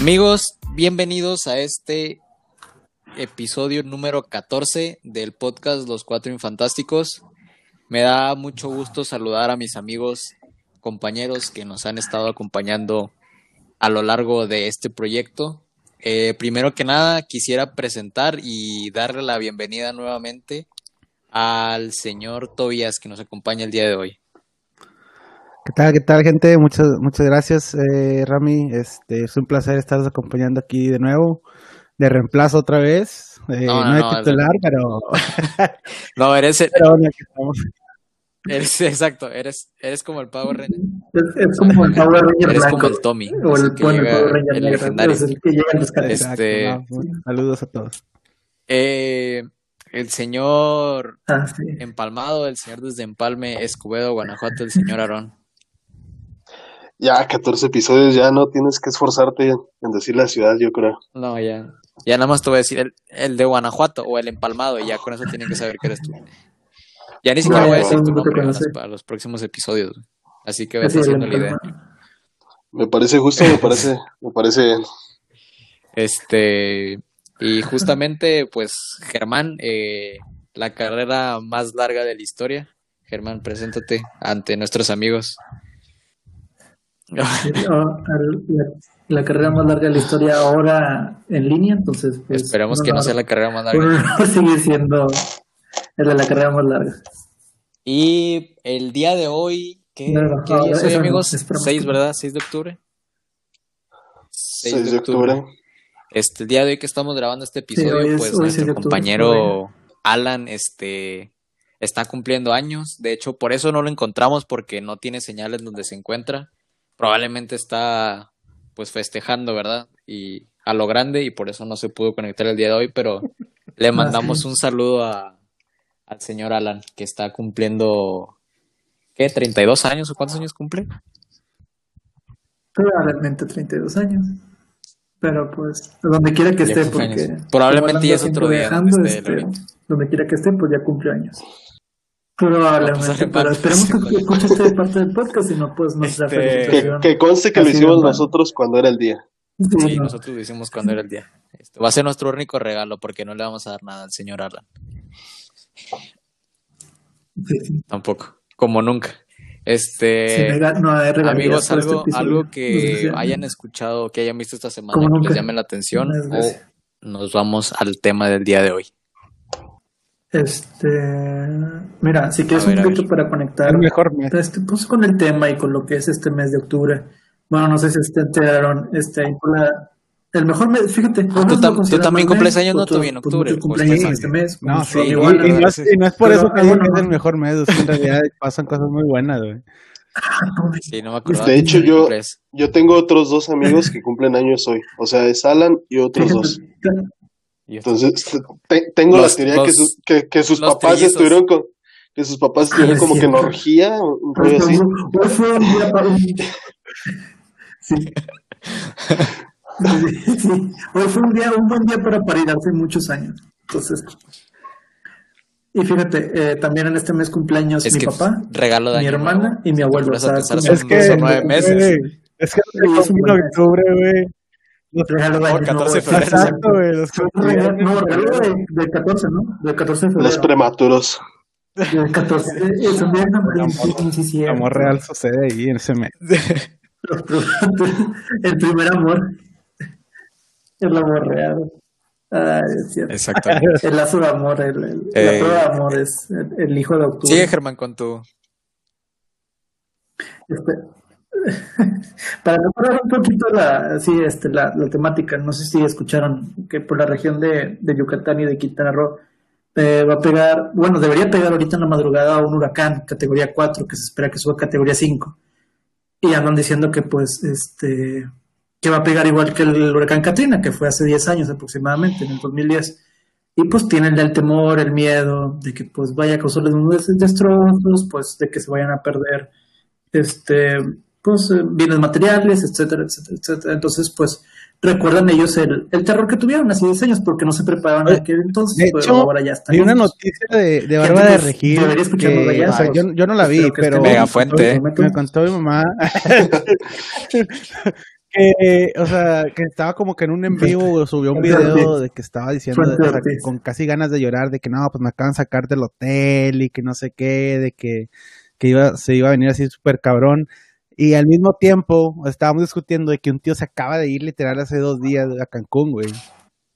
Amigos, bienvenidos a este episodio número 14 del podcast Los Cuatro Infantásticos. Me da mucho gusto saludar a mis amigos, compañeros que nos han estado acompañando a lo largo de este proyecto. Eh, primero que nada, quisiera presentar y darle la bienvenida nuevamente al señor Tobias que nos acompaña el día de hoy. ¿Qué tal, qué tal, gente? Muchas, muchas gracias, eh, Rami. Este, es un placer estar acompañando aquí de nuevo, de reemplazo otra vez. Eh, no, no, no, titular, pero. no, eres. El... Pero aquí estamos. Eres, exacto, eres, eres como el Power Ranger. Es, es como el Power Ranger Eres blanco. como el Tommy. O el, que bueno, el llega Power Ranger el legendario. es el que llega carros. Este- Exacto, no, saludos a todos. Eh, el señor Ah, sí. Empalmado, el señor desde Empalme, Escobedo, Guanajuato, el señor Aarón. Ya 14 episodios, ya no tienes que esforzarte en decir la ciudad, yo creo. No, ya. Ya nada más te voy a decir el, el de Guanajuato o el Empalmado, y ya con eso tienen que saber que eres tú. Ya ni siquiera No, voy a decir tu mundo te nombre. ¿no? para los próximos episodios. güey. Así que el haciendo la idea. Me parece justo, me parece, me parece bien. Este, y justamente, pues, Germán, eh, la carrera más larga de la historia. Germán, preséntate ante nuestros amigos. La, la carrera más larga de la historia ahora en línea, entonces pues, Esperemos un que no sea la carrera más larga. sigue siendo de la carrera más larga. Y el día de hoy, ¿qué, No, no, qué día es no, amigos? esperamos 6, que- ¿verdad? 6 de octubre. 6 de octubre. Este, el día de hoy que estamos grabando este episodio, es- pues es 6 nuestro compañero Alan, este, está cumpliendo años. De hecho, por eso no lo encontramos porque no tiene señales donde se encuentra. Probablemente está, pues, festejando, ¿verdad? Y a lo grande y por eso no se pudo conectar el día de hoy, pero le mandamos un saludo a, al señor Alan, que está cumpliendo, ¿qué? ¿32 años o cuántos años cumple? Probablemente 32 años. Pero pues, donde quiera que esté, porque. Probablemente ya es otro día viajando, donde esté este, donde quiera que esté, pues ya cumple años. No, Probablemente, pero esperemos que escuche esta parte del podcast y no pues nuestra Este, Que, que conste que lo hicimos normal. nosotros cuando era el día. Sí, Sí, no. nosotros lo hicimos cuando era el día. Este, va a ser nuestro único regalo porque no le vamos a dar nada al señor Alan. Sí. Tampoco. Como nunca. Este, no amigos, este algo, algo que hayan escuchado, que hayan visto esta semana, que les llame la atención, o nos vamos al tema del día de hoy. Este, mira, si quieres ver, un poquito para conectar El mejor mes. este, pues, con el tema y con lo que es este mes de octubre. Bueno, no sé si se enteraron, este, la- el mejor mes, fíjate. Ah, tú tam- tú también cumples años, ¿no? Tú en pues, octubre, pues, cumplen años en sí. este mes. No, su sí, y, Alan, y ¿no? es, y no es por Pero, eso que ah, bueno, es el no. mejor mes, es que en realidad pasan cosas muy buenas, güey. Sí, no me acordaba. De hecho, yo, yo tengo otros dos amigos que cumplen años hoy. O sea, es Alan y otros dos. Entonces, te- tengo Los- la teoría los- que, su- que, que sus papás trillizos. estuvieron con, que sus papás estuvieron es como que en orgía, un rollo así. Hoy fue un día para un... Sí. Sí, sí. Hoy fue un día, un buen día para parir hace muchos años. Entonces, y fíjate, eh, también en este mes cumpleaños Es mi papá, regalo de mi año hermana y mi abuelo. O sea, Es que, son nueve meses. es que es un octubre, güey. Regalo de Oh, año 14 de nuevo, febrero. Exacto, güey. Los No, de, del 14, ¿no? Del 14 de Los febrero. prematuros. Del 14. Es un día de San Valentín, sí, sí, amor real sucede ahí en ese mes. Los El primer amor. El amor real. Ay, es cierto. Exactamente. El lazo de amor, el, el- Eh, la prueba de amor es el, el hijo de octubre. Sigue, Germán, con tu. Este, para mejorar un poquito la, sí, este, la, la temática, no sé si escucharon que por la región de, de Yucatán y de Quintana Roo eh, va a pegar, bueno, debería pegar ahorita en la madrugada un huracán categoría 4 que se espera que suba a categoría 5. Y andan diciendo que pues este que va a pegar igual que el huracán Katrina, que fue hace 10 años aproximadamente, en el 2010. Y pues tienen el temor, el miedo de que pues vaya a causarles unos destrozos, pues de que se vayan a perder este pues eh, bienes materiales, etcétera, etcétera, etcétera. Entonces, pues recuerdan ellos el, el terror que tuvieron hace 10 años porque no se preparaban en aquel entonces, de pero hecho, ahora ya están. Hay una noticia de, de Bárbara de Regil. debería escucharnos que, allá, o sea, yo, yo no la vi, pero Mega fuente, me contó mi mamá. que, o sea, que estaba como que en un en vivo, subió un video de que estaba diciendo, con casi ganas de llorar, de que no, pues me acaban de sacar del hotel y que no sé qué, de que, que iba, se iba a venir así súper cabrón. Y al mismo tiempo estábamos discutiendo de que un tío se acaba de ir literal hace dos días a Cancún, güey.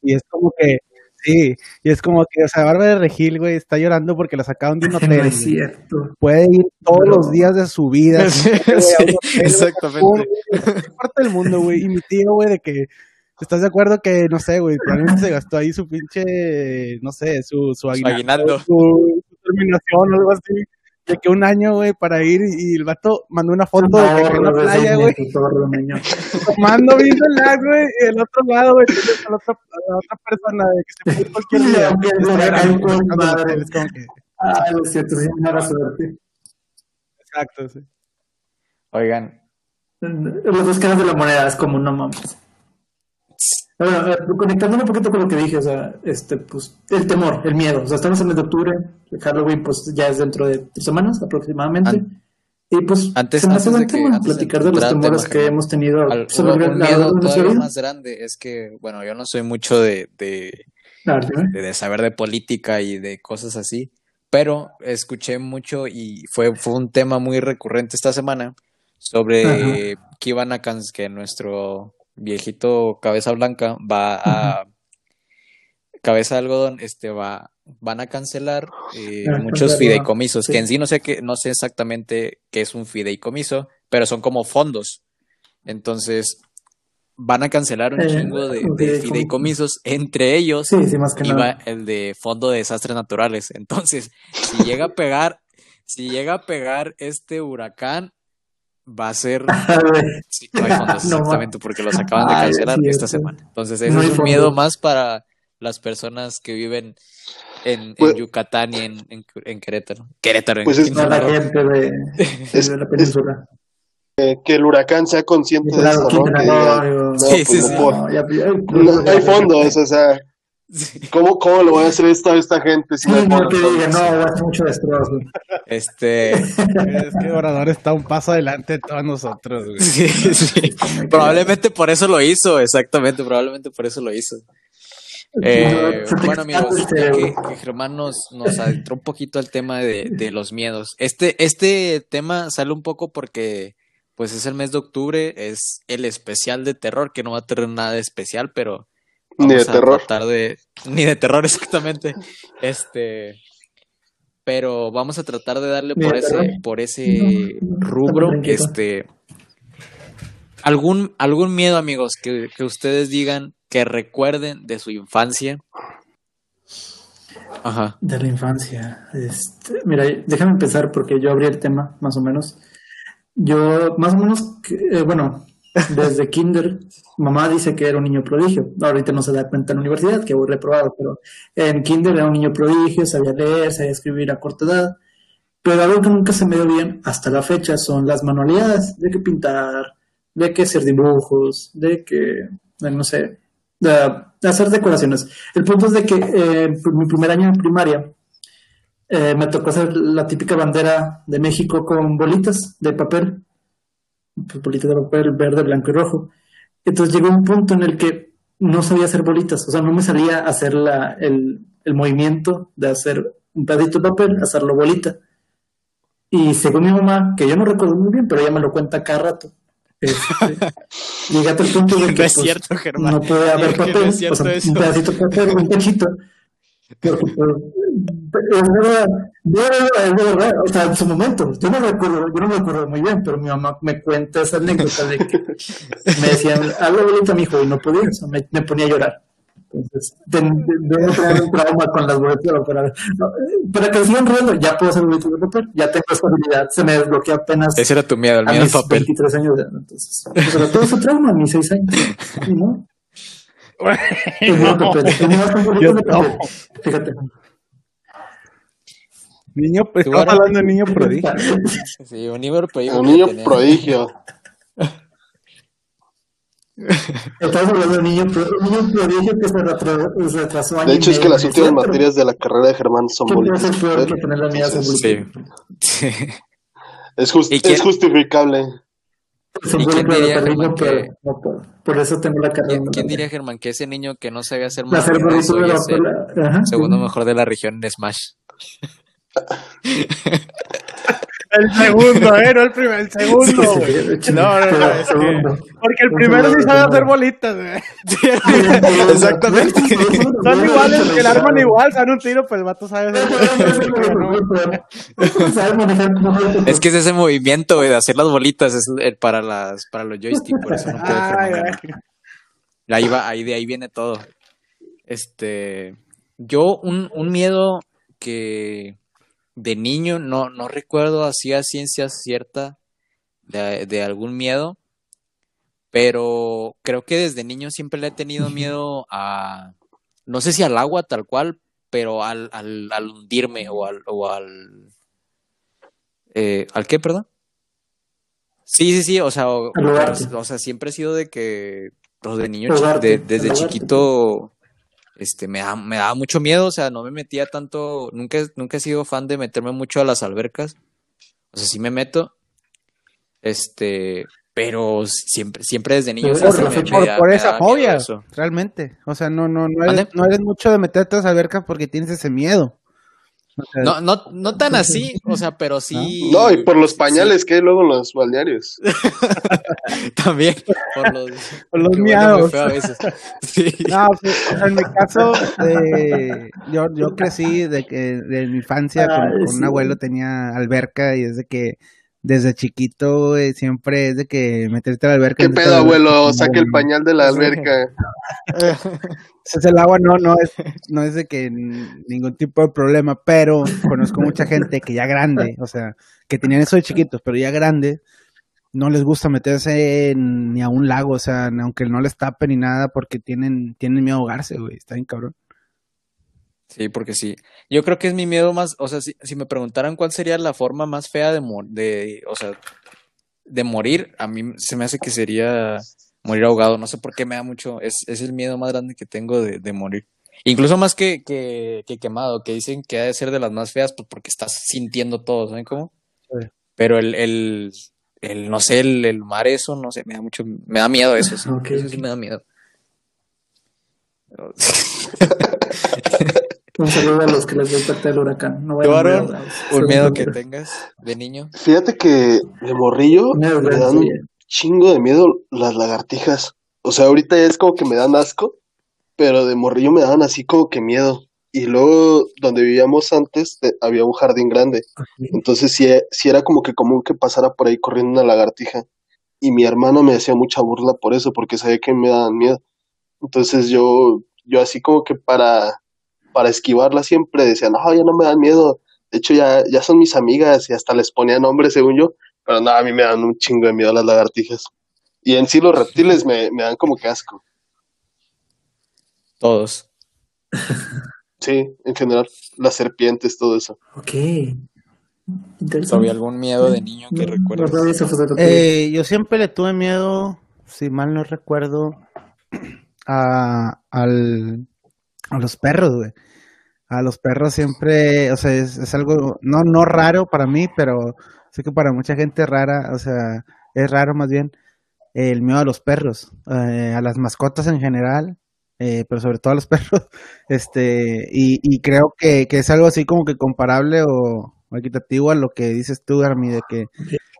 Y es como que, Sí, y es como que, o sea, Bárbara de Regil, güey, está llorando porque la sacaron de un hotel. es cierto. Puede ir todos los días de su vida. Sí, exactamente. Es parte del mundo, güey. Y mi tío, güey, de que, ¿estás de acuerdo que, no sé, güey, probablemente se gastó ahí su pinche, no sé, su, su aguinaldo, su, su terminación o algo así? De que un año, güey, para ir y el vato mandó una foto de que en la playa, güey. Tomando viendo el lag, güey, y el otro lado, güey, tienes a la otra, a la otra persona de que se puede cualquier día. Es como que... Ah, lo siento, sí, mala suerte. Exacto, sí. Oigan. Los dos caras de la moneda es como, no mames. Bueno, conectándome un poquito con lo que dije, o sea, este, pues, el temor, el miedo. O sea, estamos en el de octubre, Halloween, pues ya es dentro de tres semanas aproximadamente. y pues, antes, se me hace buen tema platicar de, los temores que hemos tenido. Al, un miedo todavía más grande es que, bueno, yo no soy mucho de, de, de, saber de política y de cosas así, pero escuché mucho y fue, fue un tema muy recurrente esta semana sobre que iban a que nuestro viejito cabeza blanca va a cabeza de algodón este va van a cancelar eh, ah, muchos fideicomisos que en sí no sé qué no sé exactamente qué es un fideicomiso pero son como fondos. Entonces van a cancelar un eh, chingo de, fideicomisos entre ellos iba el de fondo de desastres naturales. Entonces si llega a pegar si llega a pegar este huracán va a ser sí, no hay fondos exactamente porque los acaban de cancelar esta semana. Entonces ese es un miedo más para las personas que viven en, pues Yucatán y en, en, Querétaro. Querétaro, pues es la gente de, de la península. que el huracán sea consciente de eso, ¿no? sí, sí, sí. No, hay fondos, o sea, ¿Cómo, ¿Cómo lo voy a hacer esto a esta gente? Si no, diga, no, a mucho destrozo. Este. es que Orador está un paso adelante de todos nosotros. Sí, sí. Probablemente por eso lo hizo, exactamente, probablemente por eso lo hizo. Eh, bueno, amigos, ya que, Germán nos, nos adentró un poquito al tema de, de los miedos. Este, este tema sale un poco porque pues es el mes de octubre, es el especial de terror, que no va a tener nada de especial, pero ni de terror. De, ni de terror, exactamente. Este. Pero vamos a tratar de darle por ese, por ese rubro. Este. ¿Algún, algún miedo, amigos, que, que ustedes digan que recuerden de su infancia. Ajá. De la infancia. Este, mira, déjame empezar porque yo abrí el tema, más o menos. Yo, más o menos, eh, bueno, desde kinder, mamá dice que era un niño prodigio. Ahorita no se da cuenta en la universidad, que voy reprobado, pero en kinder era un niño prodigio, sabía leer, sabía escribir a corta edad. Pero algo que nunca se me dio bien hasta la fecha son las manualidades, de que pintar, de que hacer dibujos, de que, no sé, de, hacer decoraciones. El punto es de que eh, mi primer año en primaria eh, me tocó hacer la típica bandera de México con bolitas de papel bolitas de papel verde, blanco y rojo. Entonces llegó un punto en el que no sabía hacer bolitas, o sea, no me salía hacer la, el, el movimiento de hacer un pedacito de papel, hacerlo bolita. Y según mi mamá, que yo no recuerdo muy bien, pero ella me lo cuenta cada rato. Este, llegué hasta el punto de que no, es pues, no puede haber papel, no es o sea, un pedacito de papel, un. Porque, pues, es es verdad, o sea, en su momento, yo no recuerdo, yo no me acuerdo muy bien, pero mi mamá me cuenta esa anécdota de que me decían, algo bonito, mi hijo, y no podía, o sea, me, me ponía a llorar. Entonces, debo tener un trauma con las boletas para, para que sigan riendo, ya puedo hacer boletos de papel, ya tengo esa habilidad, se me desbloqueó apenas. Ese era tu miedo, el miedo al papel. 23 años de edad, entonces, pero todo ese trauma a mis 6 años, ¿no? Fíjate. Niño, estamos hablando de niño prodigio. Sí, un niño prodigio. Un niño prodigio. Estamos hablando de niño, niño prodigio que se retrasó años. De hecho, es que las últimas materias de la carrera de Germán son bonitas. Sí. sí. Es, just, es justificable. ¿Y quién diría, Germán, que... por, eso tengo la carrera. ¿Quién, diría, Germán, que ese niño que no sabía hacer más segundo mejor de la región en Smash? El segundo, ¿eh? No el primer, el segundo, no, no, no, es que... Porque el primero sí sabe hacer bolitas, güey. Exactamente. Son iguales, el arman igual, dan un tiro, pues el vato sabe hacer Es que es ese movimiento, güey, de hacer las bolitas, es para, las, para los joysticks, por eso no puede Ahí va, ahí de ahí viene todo. Este, yo un, un miedo que de niño no, no recuerdo así a ciencia cierta de, algún miedo, pero creo que desde niño siempre le he tenido miedo a, no sé si al agua tal cual, pero al, al, al hundirme o al, o al, eh, ¿al qué, perdón? Sí, sí, sí, o sea, o, sea, siempre he sido de que, pues, de niño, desde chiquito, este, me, da, me daba mucho miedo, o sea, no me metía tanto, nunca, nunca he sido fan de meterme mucho a las albercas, o sea, sí me meto, este, pero siempre, siempre desde niño. por, esa fobia, realmente, o sea, no, no, no eres, no eres mucho de meterte a las albercas porque tienes ese miedo. No, no, no tan así, o sea, pero sí. No, y por los pañales que hay luego en los balnearios. También, por los, por los miados. No, pues, en mi caso, eh, yo, yo crecí de que de mi infancia con, un abuelo tenía alberca y es de que desde chiquito siempre es de que meterte a la alberca. ¿Qué pedo, abuelo? Saque el pañal de la alberca. es el agua no, no es, no es de que ningún tipo de problema, pero conozco mucha gente que ya grande, o sea, que tenían eso de chiquitos, pero ya grande, no les gusta meterse ni a un lago, o sea, aunque no les tapen ni nada, porque tienen, tienen miedo a ahogarse, güey, está bien cabrón. Sí, porque sí. Yo creo que es mi miedo más, o sea, si, si me preguntaran cuál sería la forma más fea de, de, o sea, de morir, a mí se me hace que sería morir ahogado. No sé por qué me da mucho, es, es el miedo más grande que tengo de, de morir. Incluso más que, que, que, quemado, que dicen que ha de ser de las más feas, pues porque estás sintiendo todo, ¿saben cómo? Pero el, el, el, no sé, el, el, mar, eso, no sé, me da mucho, me da miedo eso, eso sí me da miedo. Un saludo a los que les desperté el huracán. No un miedo que tengas de niño. Fíjate que de morrillo me dan un chingo de miedo las lagartijas. O sea, ahorita es como que me dan asco, pero de morrillo me daban así como que miedo. Y luego, donde vivíamos antes, había un jardín grande. Entonces, sí, sí era como que común que pasara por ahí corriendo una lagartija. Y mi hermana me hacía mucha burla por eso, porque sabía que me daban miedo. Entonces, yo, yo así como que para para esquivarla siempre decían, no, ya no me dan miedo, de hecho ya, ya son mis amigas y hasta les ponía nombre según yo, pero no, a mí me dan un chingo de miedo las lagartijas. Y en sí los reptiles me, me dan como que asco. Todos. Sí, en general, las serpientes, todo eso. Ok. ¿Había algún miedo de niño que recuerdes? Eh, yo siempre le tuve miedo, si mal no recuerdo, a, al, a los perros, güey. A los perros siempre, o sea, es, algo, no, no raro para mí, pero sé que para mucha gente rara, o sea, es raro más bien el miedo a los perros, eh, a las mascotas en general, eh, pero sobre todo a los perros, este, y, y creo que, que, es algo así como que comparable o, equitativo a lo que dices tú, Armi, de que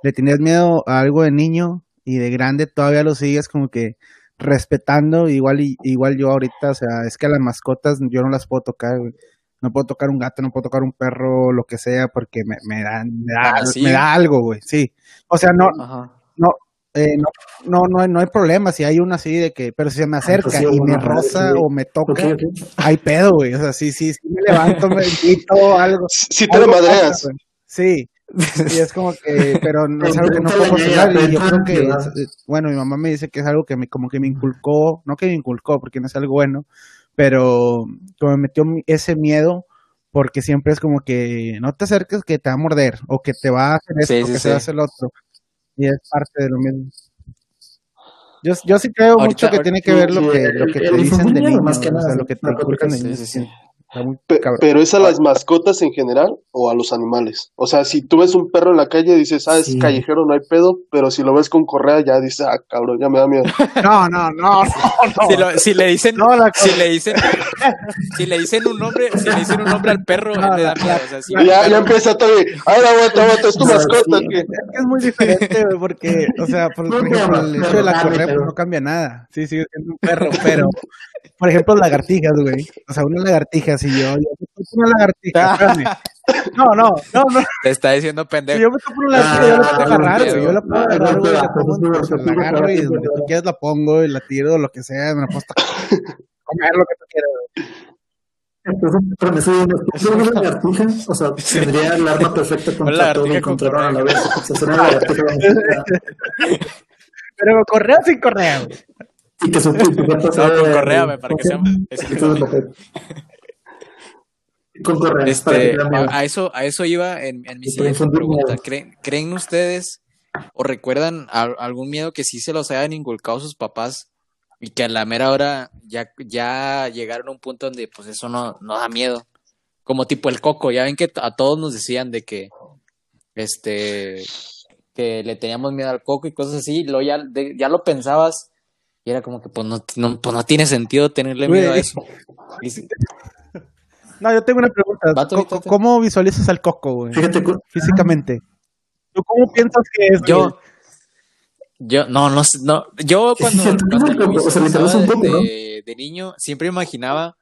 le tenías miedo a algo de niño y de grande todavía lo sigues como que respetando, igual igual yo ahorita, o sea, es que a las mascotas yo no las puedo tocar, No puedo tocar un gato, no puedo tocar un perro, lo que sea, porque me, me, da, me, da, ah, me da algo, güey, sí. O sea, no, no, eh, no, no, no, hay, no hay problema si hay uno así de que, pero si se me acerca y me roza o me toca, hay pedo, güey. O sea, sí, sí, sí me levanto, me quito algo. Si te lo madreas. Sí, y es como que, pero no es algo que no puedo controlar. Y yo creo que, bueno, mi mamá me dice que es algo que me, como que me inculcó, no que me inculcó, porque no es algo bueno, pero como me metió ese miedo, porque siempre es como que no te acerques que te va a morder, o que te va a hacer esto, o que te va a hacer lo otro. Y es parte de lo mismo. Yo, yo sí creo mucho que tiene que ver lo que, lo que te dicen de niño, o sea, lo que te inculcan de pero es a las mascotas en general o a los animales. O sea, si tú ves un perro en la calle dices, ah, es callejero, no hay pedo, pero si lo ves con correa ya dices, ah, cabrón, ya me da miedo. No, no, no, no. Si, le dicen, si le dicen, si le dicen un nombre, si le dicen un nombre al perro, le da miedo. O sea, ya, ya empieza todo. Ahora aguanta, aguanta, es tu mascota. que... Es muy diferente, porque, o sea, por, ejemplo, el hecho de la correa pues, no cambia nada. Sí, sigue siendo un perro, pero por ejemplo, lagartijas, güey. O sea, una lagartija, si yo, yo una lagartija, No, no, no, no. Te está diciendo pendejo. Si yo me topo una lagartija, yo la puedo agarrar, güey. Yo la puedo agarrar, güey. La pongo, la agarro y donde tú quieras la pongo y la tiro o lo que sea. Me la puedo comer lo que tú quieras, güey. Entonces, pero me estoy viendo, una lagartija, o sea, tendría el arma perfecta contra todo y contra a la vez. O sea, es una lagartija. Pero correa sin correa, güey. Y que son no, con correa, me parece que sea con correa. Este, a, eso, a eso iba en, en mi siguiente pregunta. ¿Creen, ¿Creen ustedes o recuerdan algún miedo que sí se los hayan inculcado sus papás y que a la mera hora ya, ya llegaron a un punto donde pues eso no, no da miedo? Como tipo el coco, ya ven que a todos nos decían de que este que le teníamos miedo al coco y cosas así, y luego ya, ya lo pensabas y era como que pues no, no, pues no tiene sentido tenerle miedo a eso. No, yo tengo una pregunta. ¿Cómo, visualizas al coco, güey? Físicamente. ¿Tú cómo piensas que es? Yo, yo, no, no, no. Yo cuando, de, de niño siempre imaginaba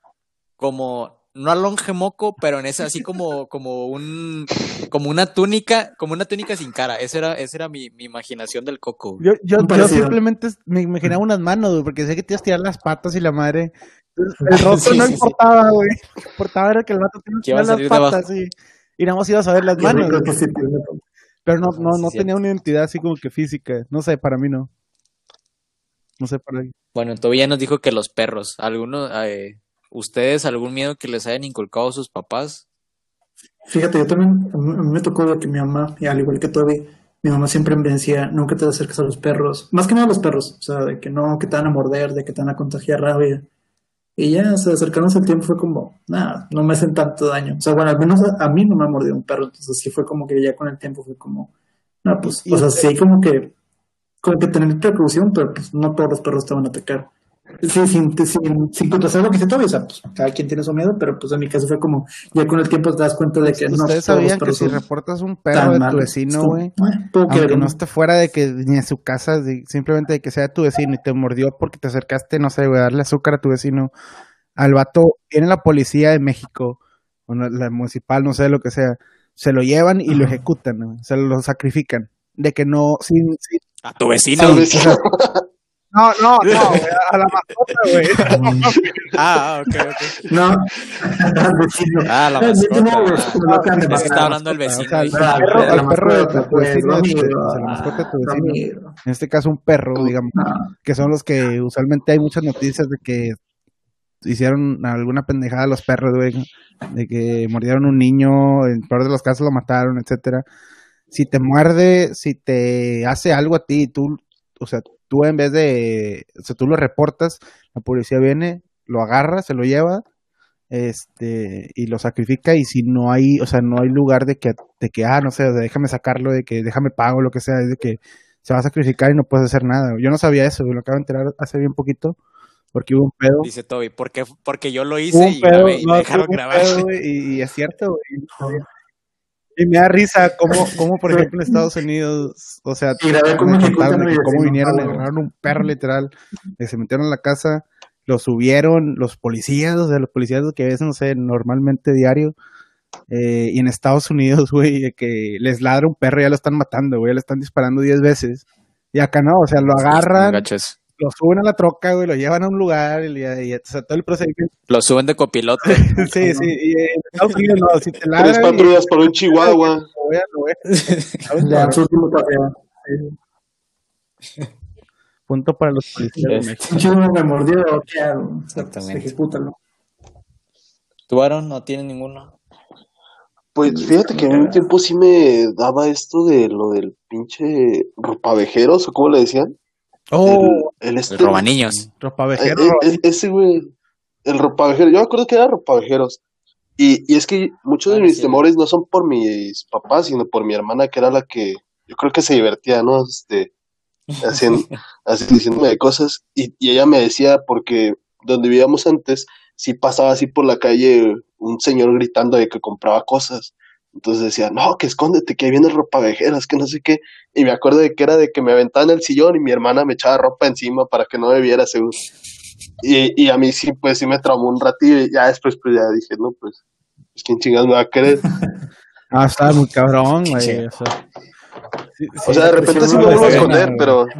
como no a longe moco, pero en ese así como, como un, como una túnica, como una túnica sin cara. Esa era, esa era mi, mi imaginación del coco. Yo, yo, yo simplemente me imaginaba unas manos, porque sé que te ibas a tirar las patas y la madre. El rostro no importaba, güey. Importaba era que el vato tenía las patas y, y nada más ibas a ver las manos. pero no, no, no tenía una identidad así como que física. No sé, para mí no. No sé para mí. Bueno, todavía nos dijo que los perros. Algunos, eh, ¿Ustedes algún miedo que les hayan inculcado sus papás? Fíjate, yo también, a me tocó que mi mamá, y al igual que Toby, mi mamá siempre me decía, nunca te acerques a los perros, más que nada a los perros, o sea, de que no, que te van a morder, de que te van a contagiar rabia. Y ya, o sea, acercarnos al tiempo fue como, nada, no me hacen tanto daño. O sea, bueno, al menos a, mí no me ha mordido un perro, entonces sí fue como que ya con el tiempo fue como, no, pues, o sea, sí como que, como que tener precaución, pero pues no todos los perros te van a atacar. Sí, sin, sin, sin contrastar lo que se todavía, o sea, pues, cada quien tiene su miedo, pero pues en mi caso fue como, ya con el tiempo te das cuenta de que no. Ustedes sabían que si reportas un perro de tu vecino, güey, aunque no esté fuera de que ni en su casa, simplemente de que sea tu vecino y te mordió porque te acercaste, no sé, güey, darle azúcar a tu vecino, al vato, viene la policía de México, o la municipal, no sé, lo que sea, se lo llevan y lo ejecutan, se lo sacrifican, de que no, sin, a tu vecino. No, no, no, a la mascota, güey. ah, ok, ok. No. ah, la mascota. Es que está hablando el vecino. O sea, el perro, el perro de tu vecino, la mascota de tu vecino. En este caso, un perro, digamos, que son los que usualmente hay muchas noticias de que hicieron alguna pendejada a los perros, güey, de que mordieron un niño, en peor de los casos lo mataron, etcétera. Si te muerde, si te hace algo a ti, tú, o sea, tú en vez de, o sea, tú lo reportas, la policía viene, lo agarra, se lo lleva, este, y lo sacrifica, y si no hay, o sea, no hay lugar de que, de que, ah, no sé, déjame sacarlo, de que déjame pago, lo que sea, es de que se va a sacrificar y no puedes hacer nada. Yo no sabía eso, lo acabo de enterar hace bien poquito, porque hubo un pedo. Dice Toby, porque, porque yo lo hice y, y, me dejaron grabar. y, y, es cierto, y me da risa cómo, cómo por ejemplo, en Estados Unidos, o sea, cómo, cómo vinieron, agarraron un perro literal, se metieron en la casa, lo subieron, los policías, o sea, los policías que ves, no sé, normalmente diario, eh, y en Estados Unidos, güey, que les ladra un perro y ya lo están matando, güey, ya le están disparando diez veces. Y acá no, o sea, lo agarran, lo suben a la troca, güey, lo llevan a un lugar y, y, todo el procedimiento. Lo suben de copilote. sí, sí, y en Estados Unidos no, si te Tres patrullas por un chihuahua. Punto para los policías. Me mordió, ¿qué hago? Exactamente. Ejecútalo. ¿Tú, Aaron, no tienes ninguno? Pues fíjate que en un tiempo sí me daba esto de lo del pinche ropavejeros, o cómo le decían. Oh, el, este, robaniños. Ropavejero. E, e, ese güey, el ropavejero. Yo me acuerdo que era ropavejeros. Y, y es que muchos de mis temores no son por mis papás, sino por mi hermana, que era la que yo creo que se divertía, ¿no? Este, haciendo, así diciéndome cosas. Y, y ella me decía, porque donde vivíamos antes, si pasaba así por la calle un señor gritando de que compraba cosas. Entonces decía, no, que escóndete, que ahí viene ropa vejeras, que no sé qué. Y me acuerdo de que era de que me aventaban el sillón y mi hermana me echaba ropa encima para que no me viera seguro. Y, y a mí sí, pues sí me traumó un ratillo y ya después pues ya dije, no, pues, pues quién chingados me va a querer. ah, está muy cabrón, güey. O sea, de repente sí me vuelvo a esconder, pero...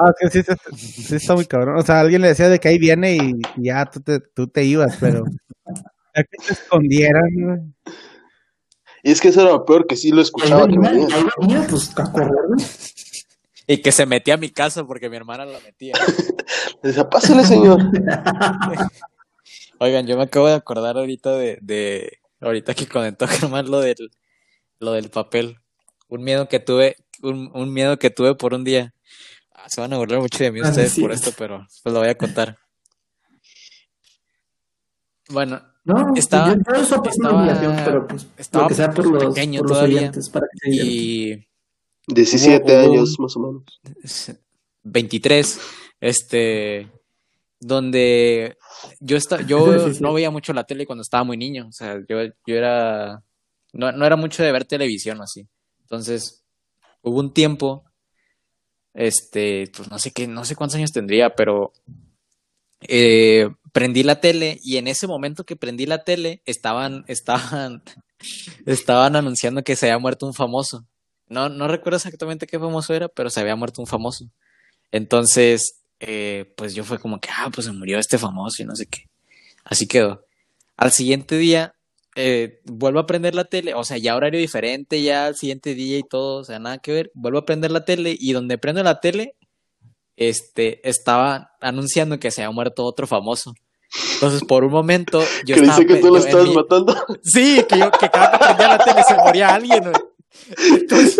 Ah, sí, sí, sí, está muy cabrón. O sea, alguien le decía de que ahí viene y ya tú te, tú te ibas, pero... Ya que te escondieran, Y es que eso era lo peor, que sí lo escuchaba. pues, y que se metía a mi casa porque mi hermana la metía. Le decía, pásale, señor. Oigan, yo me acabo de acordar ahorita de, de ahorita que comentó Germán lo del, lo del papel. Un miedo que tuve, un, un miedo que tuve por un día. Ah, se van a burlar mucho de mí ah, ustedes por esto, pero pues lo voy a contar. Bueno, no, estaba, yo, estaba, pero pues, estaba que sea por los, pequeño todavía y 17 años más o menos. 23, este, donde yo estaba, yo no veía mucho la tele cuando estaba muy niño, o sea, yo, yo era, no, no era mucho de ver televisión así. Entonces, hubo un tiempo este, pues no sé qué, no sé cuántos años tendría, pero eh, prendí la tele y en ese momento que prendí la tele estaban, estaban, estaban anunciando que se había muerto un famoso. No, no recuerdo exactamente qué famoso era, pero se había muerto un famoso. Entonces, eh, pues yo fue como que, ah, pues se murió este famoso y no sé qué. Así quedó. Al siguiente día eh, vuelvo a prender la tele, o sea, ya horario diferente, ya el siguiente día y todo, o sea, nada que ver, vuelvo a prender la tele y donde prendo la tele, este, estaba anunciando que se había muerto otro famoso. Entonces, por un momento, yo que estaba... que tú lo estabas matando? Sí, que yo, que cada que prendía la tele se moría alguien, Entonces,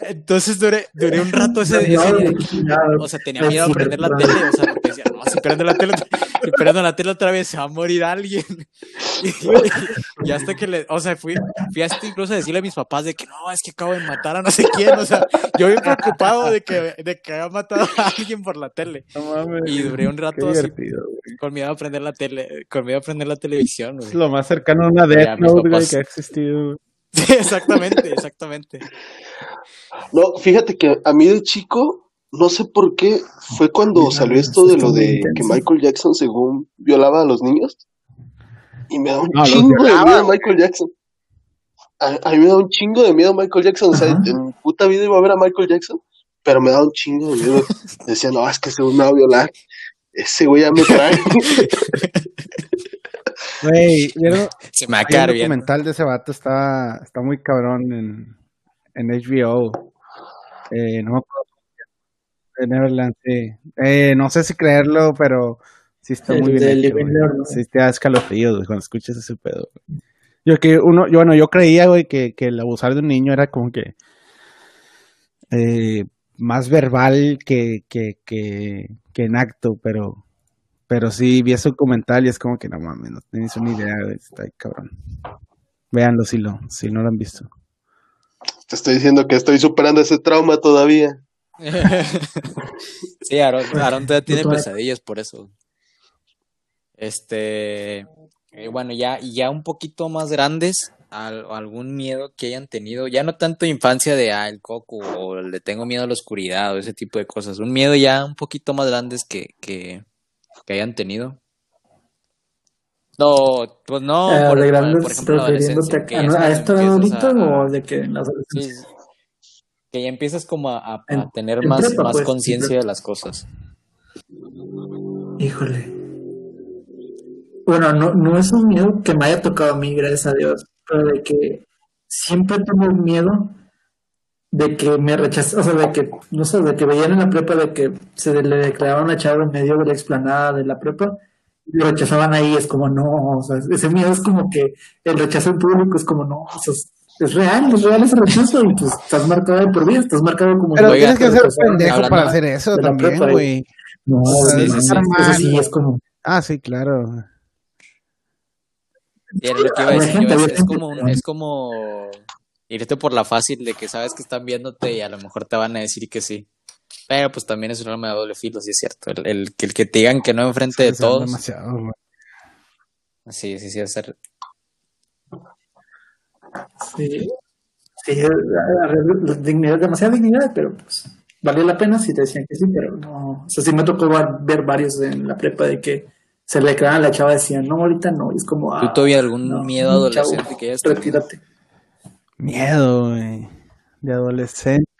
entonces duré, duré un rato ese, día. O sea, tenía miedo a prender la tele, o sea, decía, no, si prendo la tele, si prendo la tele otra vez se va a morir alguien. Y, hasta que le, o sea, fui, fui hasta incluso a decirle a mis papás de que no, es que acabo de matar a no sé quién, o sea, yo bien preocupado de que, de que había matado a alguien por la tele. y duré un rato así, con miedo a prender la tele, con miedo a prender la televisión. Es lo más cercano a una Death Note, que ha existido. Sí, exactamente, exactamente. No, fíjate que a mí de chico, no sé por qué, fue cuando salió esto de lo de que Michael Jackson según violaba a los niños. Y me da un chingo de miedo Michael Jackson. A, mí me da un chingo de miedo Michael Jackson. O sea, en mi puta vida iba a ver a Michael Jackson, pero me da un chingo de miedo. Decía, no, es que según me va a violar. Ese güey ya me trae. Güey, se me va El documental de ese vato está, está muy cabrón en, en HBO. Eh, no me acuerdo. Neverland, sí. Eh, no sé si creerlo, pero sí está muy bien. Hecho, Sí te da escalofríos cuando escuchas ese pedo. Yo que uno, yo, bueno, yo creía, güey, que, que el abusar de un niño era como que eh, más verbal que, que, que, que en acto, pero pero sí, vi ese documental y es como que no mames, no tenéis una idea, está ahí, cabrón. Véanlo si, lo, si no lo han visto. Te estoy diciendo que estoy superando ese trauma todavía. sí, Aaron, Aaron todavía tiene pesadillas por eso. Este, eh, bueno, ya, ya un poquito más grandes, algún miedo que hayan tenido, ya no tanto infancia de ah, el coco o le tengo miedo a la oscuridad o ese tipo de cosas, un miedo ya un poquito más grandes que, que, que hayan tenido. No, pues no. Eh, por, de grandes, por ejemplo, refiriéndote a, a esto ahorita o de que en la adolescencia. Que ya empiezas como a, a, tener más, más pues, conciencia de las cosas. Híjole. Bueno, no, no es un miedo que me haya tocado a mí, gracias a Dios, pero de que siempre tengo miedo de que me rechazó, o sea, de que, no sé, de que veían en la prepa de que se le declaraban a Chavo en medio de la explanada de la prepa y lo rechazaban ahí, es como no, o sea, ese miedo es como que el rechazo en público es como no, o sea, es real, es real ese rechazo y pues estás marcado de por vida, estás marcado como... Pero tienes que ser pendejo para hacer eso también, güey. No, sí, sí, sí, eso sí es como... Ah, sí, claro. es, como, es como irte por la fácil de que sabes que están viéndote y a lo mejor te van a decir que sí. Pero pues también es un arma de doble filo, sí es cierto. El, el, el que te digan que no enfrente de todos. Demasiado, Sí, sí, sí, hacer. Sí, sí, dignidad, demasiada dignidad, pero pues valió la pena si te decían que sí, pero no. O sea, sí me tocó ver varios en la prepa de que se le quedaban a la chava y decían, no, ahorita no. Y es como. ¿Tú todavía algún miedo adolescente que ya Retírate. Miedo, güey. De adolescente.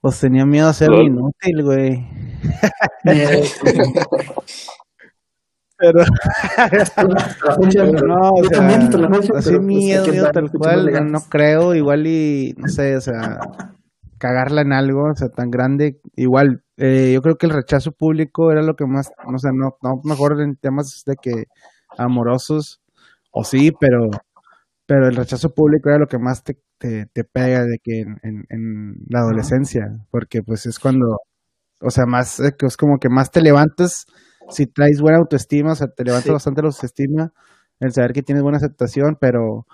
Pues tenía miedo a ser inútil, güey. pero, no, o sea, así miedo, miedo tal cual, no creo, igual y, no sé, o sea, cagarla en algo, o sea, tan grande, igual, eh, yo creo que el rechazo público era lo que más, no sé, no, no mejor en temas de que amorosos, o sí, pero, pero el rechazo público era lo que más te, te, te pega de que en, en, la adolescencia, porque pues es cuando, o sea, más, es como que más te levantas si traes buena autoestima, o sea, te levanta bastante la autoestima, el saber que tienes buena aceptación, pero,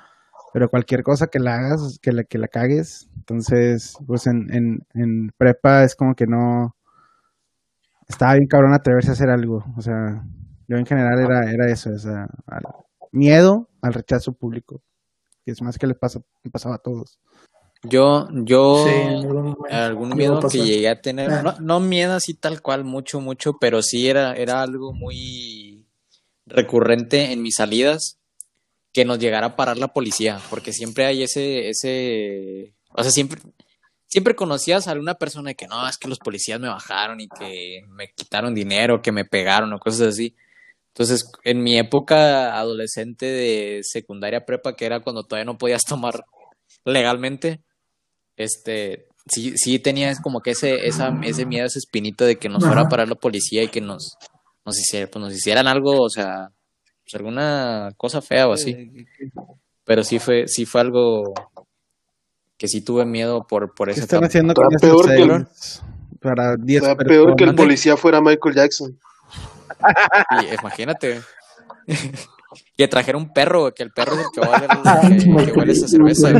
pero cualquier cosa que la hagas, que la, que la cagues, entonces, pues en, en, en prepa es como que no, estaba bien cabrón atreverse a hacer algo, o sea, yo en general era, era eso, o sea, miedo al rechazo público, que es más que le pasa, le pasaba a todos. Yo, yo, algún, miedo que llegué a tener, ah. no, no, miedo así tal cual, mucho, mucho, pero sí era, era algo muy recurrente en mis salidas, que nos llegara a parar la policía, porque siempre hay ese, ese, o sea, siempre, siempre conocías a alguna persona que no, es que los policías me bajaron y que me quitaron dinero, que me pegaron o cosas así. Entonces, en mi época adolescente de secundaria prepa, que era cuando todavía no podías tomar legalmente, este, sí, sí tenía como que ese, esa, ese miedo, ese espinito de que nos fuera a parar la policía y que nos, nos, hiciera, pues nos hicieran algo, o sea, pues alguna cosa fea o así. Pero sí fue, sí fue algo que sí tuve miedo por, por ese están haciendo con peor que el, para peor que el policía fuera Michael Jackson. imagínate. que trajera un perro, que el perro es el que va a que, que huele esa cerveza.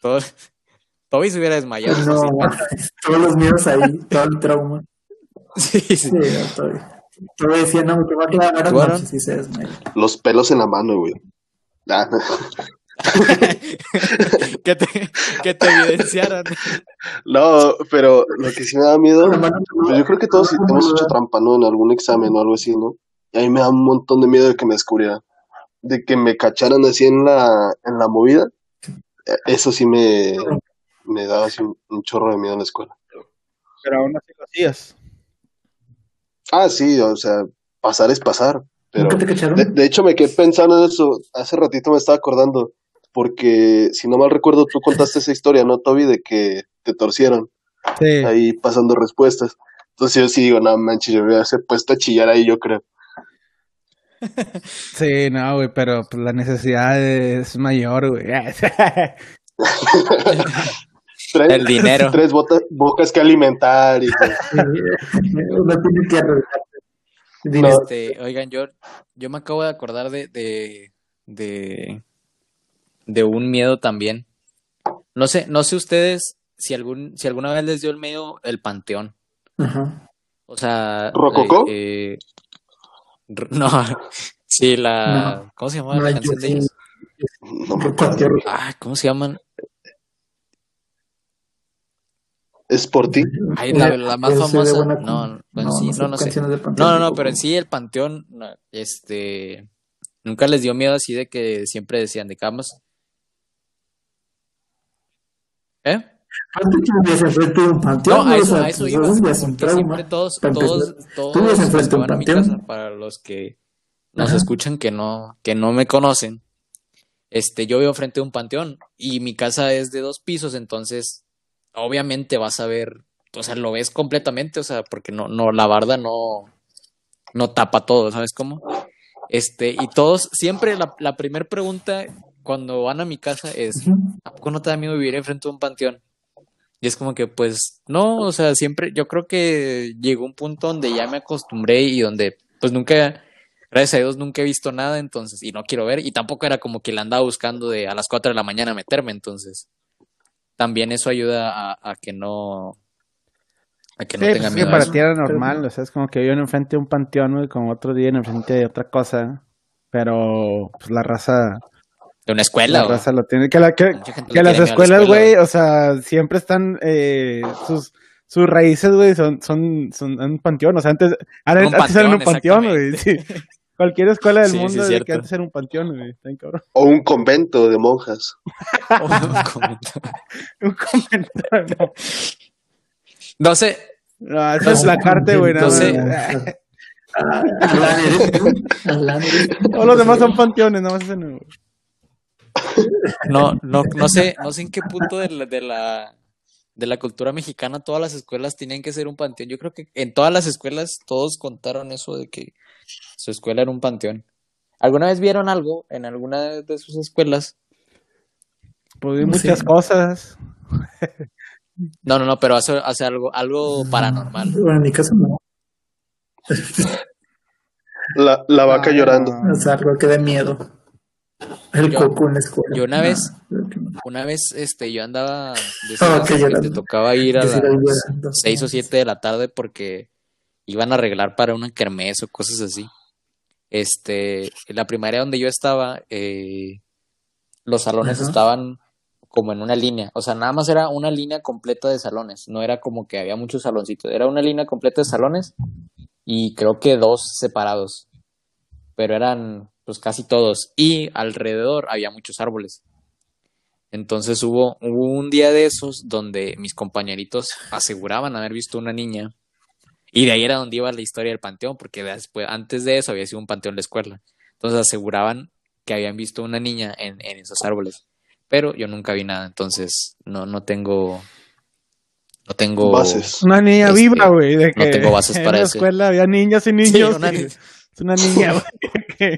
Todo, Toby se hubiera desmayado. No, todos los miedos ahí, todo el trauma. Sí, sí. sí Toby. Toby decía, no, me va a quedar ahora sí se desmayó. Los pelos en la mano, güey. Ah. que, te, que te evidenciaran. No, pero lo que sí me da miedo, pues yo creo que todos hemos hecho trampa, ¿no? En algún examen o algo así, ¿no? Y a mí me da un montón de miedo de que me descubrieran. De que me cacharan así en la, en la movida eso sí me, me daba así un, chorro de miedo en la escuela. Pero aún así lo hacías. Ah, sí, o sea, pasar es pasar. Pero de, hecho me quedé pensando en eso. Hace ratito me estaba acordando. Porque si no mal recuerdo, tú contaste esa historia, ¿no, Toby? De que te torcieron. Sí. Ahí pasando respuestas. Entonces yo sí digo, no manches, yo me hubiera puesto a chillar ahí, yo creo. Sí, no, güey, pero pues, la necesidad es mayor, güey. el dinero. Tres bocas que alimentar y este, oigan, yo, yo me acabo de acordar de, de, de, de un miedo también. No sé, no sé ustedes si algún, si alguna vez les dio el miedo el panteón. O sea, ¿Rococó? Eh, no, sí, la. ¿Cómo se llama la canción de ellos? No. Ah, ¿cómo se llaman? ¿Es por ti? Ay, la, la más famosa. No, no, sí, no, no sé. No, no, no, pero en sí el panteón, este. Nunca les dio miedo así de que siempre decían de camas. ¿Eh? No, a eso, a eso iba. Siempre todos, todos, todos van a mi casa, para los que nos escuchan que no, que no me conocen. Este, yo vivo frente a un panteón y mi casa es de dos pisos, entonces obviamente vas a ver, o sea, lo ves completamente, o sea, porque no, no, la barda no, no tapa todo, ¿sabes cómo? Este, y todos, siempre la, la primera pregunta cuando van a mi casa es, ¿a poco no te da miedo vivir enfrente de un panteón? Y es como que, pues, no, o sea, siempre, yo creo que llegó un punto donde ya me acostumbré y donde, pues, nunca, gracias a Dios nunca he visto nada, entonces, y no quiero ver, y tampoco era como que la andaba buscando de a las 4 de la mañana meterme, entonces, también eso ayuda a, que no, a que no tenga pues miedo. Que para ti era normal, o sea, es como que yo en enfrente de un panteón, y como otro día en enfrente de otra cosa, pero pues la raza de una escuela. La raza lo tiene. Que, que, las escuelas, güey, o sea, siempre están eh, sus, sus raíces, güey, son, son, son un panteón. O sea, antes, antes, era un panteón, güey. Sí. Cualquier escuela del mundo sí, que antes era un panteón, güey. O un convento de monjas. o un convento. un convento, no. No sé. No, eso es la carta, güey. No sé. Todos los demás son panteones, no más ese no. No, no, no sé, no sé en qué punto de la, de la, de la cultura mexicana todas las escuelas tienen que ser un panteón. Yo creo que en todas las escuelas todos contaron eso de que su escuela era un panteón. ¿Alguna vez vieron algo en alguna de sus escuelas? Pues muchas cosas. No, no, no, pero hace, hace algo, algo paranormal. Bueno, en mi caso no. La, la vaca llorando. Es algo que de miedo. El coco en la escuela. Yo una vez, una vez, este, yo andaba ah, te tocaba ir a las seis o siete de la tarde porque iban a arreglar para una kermés o cosas así. Este, en la primaria donde yo estaba, eh, los salones estaban como en una línea, o sea, nada más era una línea completa de salones, no era como que había muchos saloncitos, era una línea completa de salones y creo que dos separados, pero eran pues casi todos, y alrededor había muchos árboles. Entonces hubo, un día de esos donde mis compañeritos aseguraban haber visto una niña, y de ahí era donde iba la historia del panteón, porque después, antes de eso había sido un panteón de escuela. Entonces aseguraban que habían visto una niña en, esos árboles. Pero yo nunca vi nada, entonces no, no tengo no tengo bases. Una niña este, viva, güey. No tengo bases para eso. En la escuela había niñas y niños. Es una niña, güey.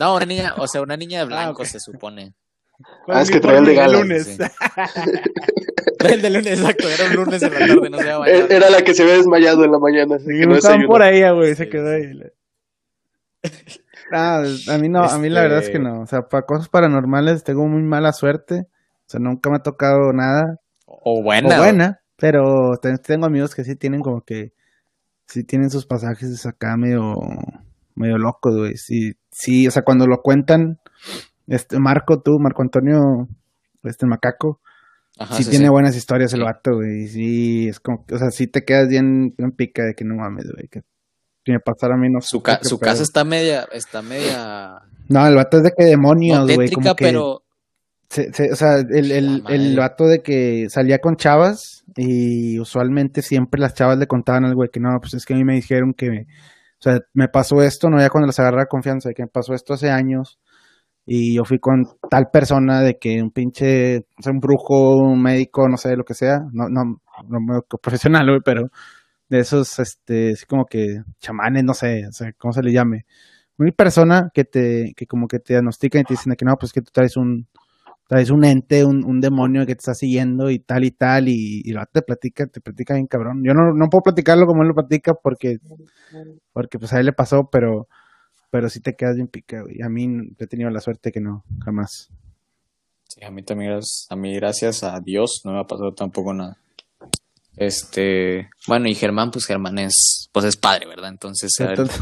No, una niña, o sea, una niña de ah, blanco se supone. Ah, es que traía el de gala. lunes. el de lunes, exacto, era un lunes en la tarde, no se iba a Era la que se había desmayado en la mañana. Sí, no estaban por ahí, güey, se quedó ahí. Ah, a mí no, a mí la verdad es que no. O sea, para cosas paranormales tengo muy mala suerte. O sea, nunca me ha tocado nada. O buena. O buena, pero tengo amigos que sí tienen como que, sí tienen sus pasajes acá medio medio loco, güey. Sí, sí, o sea, cuando lo cuentan, este Marco, tú, Marco Antonio, este macaco, sí, tiene buenas historias el vato, güey. Sí, es como, o sea, sí te quedas bien, en pica de que no mames, güey, que me pasara a mí no Su, su casa está media, está media... No, el vato es de que demonios, güey. Como que... pero... o sea, el, el, el vato de que salía con chavas y usualmente siempre las chavas le contaban al güey que no, pues es que a mí me dijeron que o sea, me pasó esto, no ya cuando les agarra confianza, de que me pasó esto hace años y yo fui con tal persona de que un pinche, o sea, un brujo, un médico, no sé, lo que sea, no, no, no profesional, pero de esos, este, así como que chamanes, no sé, o sea, cómo se le llame. Una persona que te, que como que te diagnostica y te dicen que no, pues que tú traes un, traes un ente, un, un, demonio que te está siguiendo y tal y tal, y, y lo te platica, te platica bien cabrón. Yo no, no puedo platicarlo como él lo platica porque, porque pues a él le pasó, pero, pero sí te quedas bien picado. Y a mí he tenido la suerte que no, jamás. Sí, a mí también, a mí gracias a Dios no me ha pasado tampoco nada. Este, bueno, y Germán, pues Germán es, pues es padre, ¿verdad? Entonces, Entonces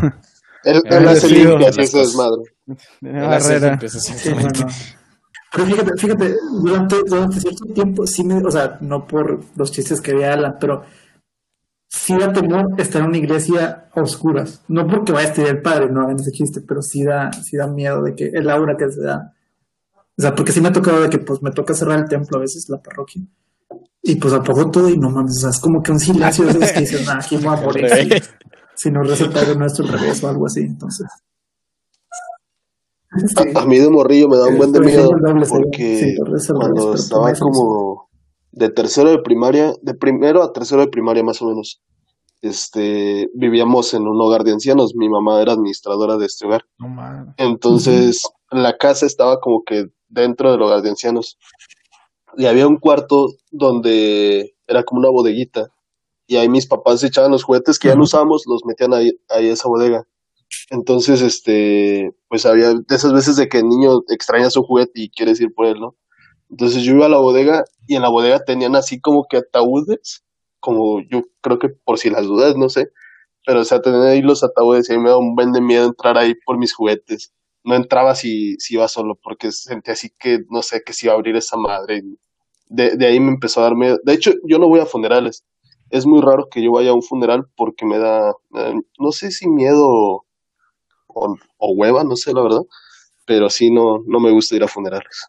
él, él, hace limpias, eso es madre. Barrera. Pero fíjate, fíjate, durante, durante cierto tiempo, sí me, o sea, no por los chistes que había Alan, pero sí da temor estar en una iglesia a oscuras. No porque vaya a estar el padre, no hagan ese chiste, pero sí da, sí da miedo de que el aura que se da. O sea, porque sí me ha tocado de que pues me toca cerrar el templo a veces, la parroquia. Y pues apago todo y no mames, o sea, es como que un silencio de esos que dicen, ah, aquí voy a morir. Si, no reza el Padre Nuestro revés o algo así, entonces. A, mí de morrillo me da un buen de miedo porque cuando estaba como de tercero de primaria, de primero a tercero de primaria más o menos, este, vivíamos en un hogar de ancianos, mi mamá era administradora de este hogar. Entonces, la casa estaba como que dentro del hogar de ancianos. Y había un cuarto donde era como una bodeguita. Y ahí mis papás echaban los juguetes que ya no usamos, los metían ahí, ahí a esa bodega. Entonces, este, pues había de esas veces de que el niño extraña su juguete y quieres ir por él, ¿no? Entonces yo iba a la bodega y en la bodega tenían así como que ataúdes, como yo creo que por si las dudas, no sé, pero o sea, tenían ahí los ataúdes y a me da un buen de miedo entrar ahí por mis juguetes. No entraba si, si iba solo porque sentía así que, no sé, que se iba a abrir esa madre. De ahí me empezó a dar miedo. De hecho, yo no voy a funerales. Es muy raro que yo vaya a un funeral porque me da, no sé si miedo o, o hueva, no sé la verdad, pero sí no, no me gusta ir a funerales.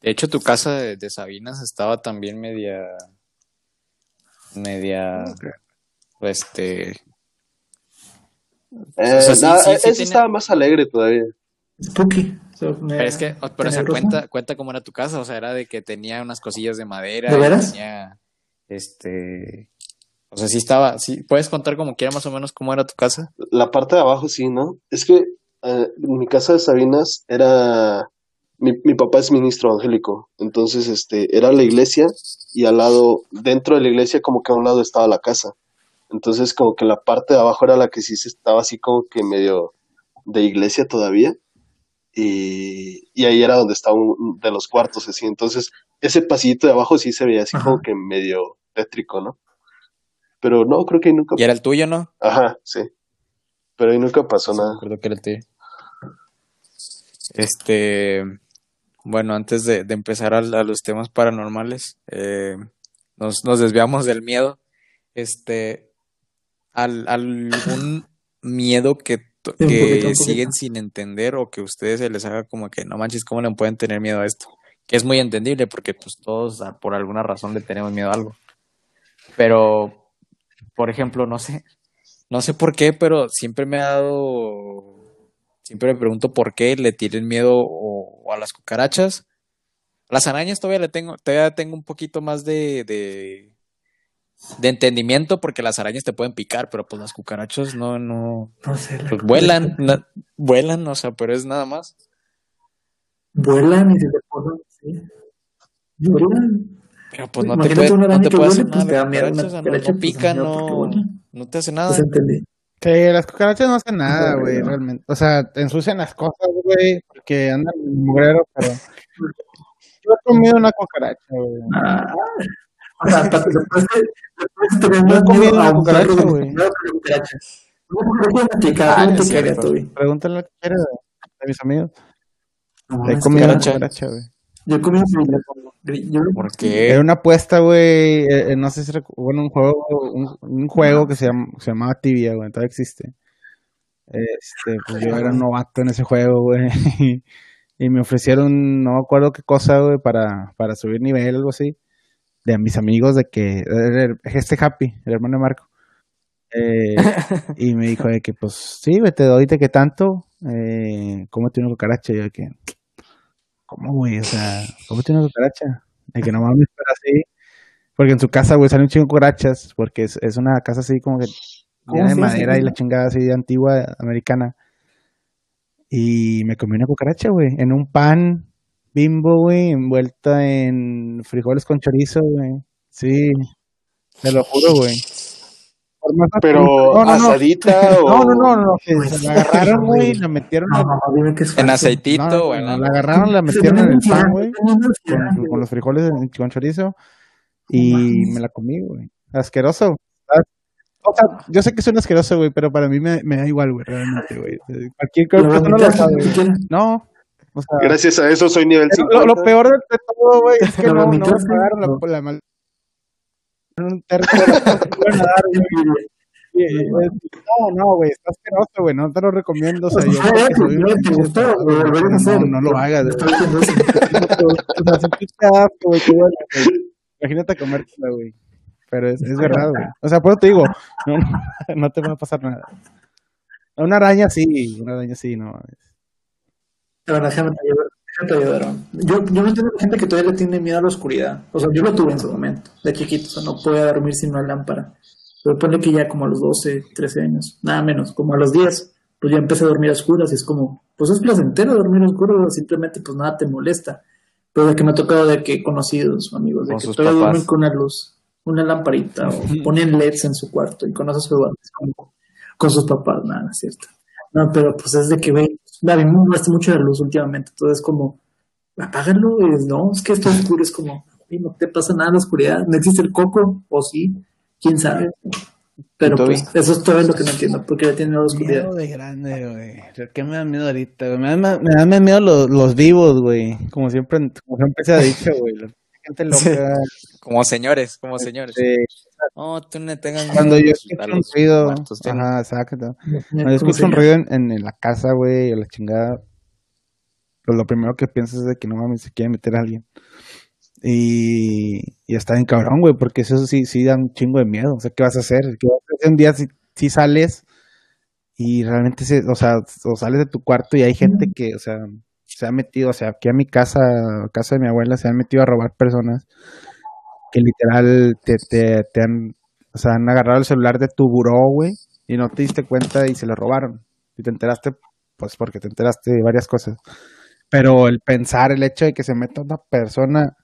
De hecho, tu casa de, Sabinas estaba también media. media. Este. Eh, estaba más alegre todavía. Spooky. pero es que, pero se cuenta, cuenta cómo era tu casa, o sea, era de que tenía unas cosillas de madera. ¿De veras? Tenía, este, o sea, sí estaba, sí, ¿puedes contar como quiera más o menos cómo era tu casa? La parte de abajo sí, ¿no? Es que eh, mi casa de Sabinas era mi, mi papá es ministro evangélico, entonces este era la iglesia y al lado, dentro de la iglesia como que a un lado estaba la casa. Entonces como que la parte de abajo era la que sí se estaba así como que medio de iglesia todavía. Y, y ahí era donde estaba un, de los cuartos así. Entonces ese pasillito de abajo sí se veía así como que medio tétrico, ¿no? Pero no, creo que nunca... ¿Y era el tuyo, no? Ajá, sí. Pero ahí nunca pasó nada. Creo que era el tuyo. Este, bueno, antes de, empezar a, los temas paranormales, eh, nos, desviamos del miedo. Este, al, algún miedo que, que siguen sin entender o que a ustedes se les haga como que no manches, ¿cómo le pueden tener miedo a esto? Que es muy entendible porque pues todos ah, por alguna razón le tenemos miedo a algo. Pero, por ejemplo, no sé, no sé por qué, pero siempre me ha dado Siempre me pregunto por qué le tienen miedo o, a las cucarachas. Las arañas todavía le tengo, todavía tengo un poquito más de, de, entendimiento porque las arañas te pueden picar, pero pues las cucarachas no, no, no sé, pues vuelan, vuelan, o sea, pero es nada más. Vuelan y se te ponen, sí. Vuelan. Pero pues no te puede, no te puede hacer pues, nada. no, pican, no, no te hace nada. Sí, las cucarachas no hacen nada, güey, realmente. O sea, te ensucian las cosas, güey, porque andan en el mugrero, pero... Yo he comido una cucaracha, güey. Ah, o sea, después de... Después de he comido una cucaracha, güey. Pregúntale lo que quieras a mis amigos. he comido una cucaracha, güey. Yo comí ¿Por qué? Era una apuesta, güey. Eh, eh, no sé si bueno, un juego, un, juego que se, llama, se llamaba Tibia, güey. Todavía existe. Este, pues yo era novato en ese juego, güey. y me ofrecieron, no me acuerdo qué cosa, güey, para, para subir nivel, algo así. De mis amigos, de que. Este Happy, el hermano de Marco. Eh, y me dijo de que, pues sí, güey, te doy de que tanto. Eh, ¿Cómo tiene una cucaracha? Y yo de que ¿Cómo, güey? O sea, ¿cómo tiene una cucaracha? De que no mames, pero así. Porque en su casa, güey, salen un chingo de cucarachas. Porque es, es una casa así como que llena de madera y la chingada así de antigua americana. Y me comí una cucaracha, güey, en un pan bimbo, güey, envuelta en frijoles con chorizo, güey. Sí, te lo juro, güey. Pero asadita o. No, no, no, no. se la agarraron, güey, la metieron en aceitito, güey. la agarraron, la metieron en el pan, güey, con, los frijoles con chorizo y me la comí, güey. Asqueroso. O sea, yo sé que suena asqueroso, güey, pero para mí me, me da igual, güey, realmente, güey. Cualquier persona lo sabe. No, o sea, Gracias a eso soy nivel 5. Lo, peor de todo, güey, es que no, no me pagaron la, la, un No, no, güey, está asqueroso, güey, no te lo recomiendo. O sea, yo no, no lo hagas. Imagínate comértela, güey. Pero es, es verdad, güey. O sea, pues te digo, no, no te va a pasar nada. Una araña sí, una araña sí, no. Pero déjame yo, yo no entiendo gente que todavía le tiene miedo a la oscuridad. O sea, yo lo tuve en su momento, de chiquito. O sea, no podía dormir sin una lámpara. Pero pone que ya como a los 12, 13 años, nada menos, como a los 10, pues ya empecé a dormir a oscuras y es como, pues es placentero dormir a oscuras, simplemente pues nada te molesta. Pero de que me ha tocado de que conocidos, amigos, de que todavía duermen con una luz, una lamparita, o ponen LEDs en su cuarto y con eso se duermen. Es como, con sus papás, nada, ¿cierto? No, pero pues es de que, ve, a mí me molesta mucho la luz últimamente, entonces como, apágalo, y no, es que esto oscuro, es como, no te pasa nada en la oscuridad, no existe el coco, o sí, quién sabe. Pero pues, eso es todo lo que no entiendo, porque ya tiene la oscuridad. Miedo de grande, güey. ¿Qué me da miedo ahorita, güey? Me dan, me miedo los, los vivos, güey. Como siempre, como siempre se ha dicho, güey. gente loca. Como señores, como señores. No, tú no tengas Cuando yo escucho un ruido, ajá, exacto. Cuando yo escucho un ruido en, en, la casa, güey, o la chingada, pues lo primero que piensas es de que no mames, se quiere meter a alguien. Y, y está bien cabrón, güey, porque eso sí, sí da un chingo de miedo. O sea, ¿qué vas a hacer? ¿Qué vas a hacer un día si, si sales y realmente, se, o sea, o sales de tu cuarto y hay gente que, o sea, se ha metido, o sea, aquí a mi casa, a casa de mi abuela, se han metido a robar personas que literal te, te, te han, o sea, han agarrado el celular de tu buró, güey, y no te diste cuenta y se lo robaron. Y te enteraste, pues porque te enteraste de varias cosas. Pero el pensar, el hecho de que se meta una persona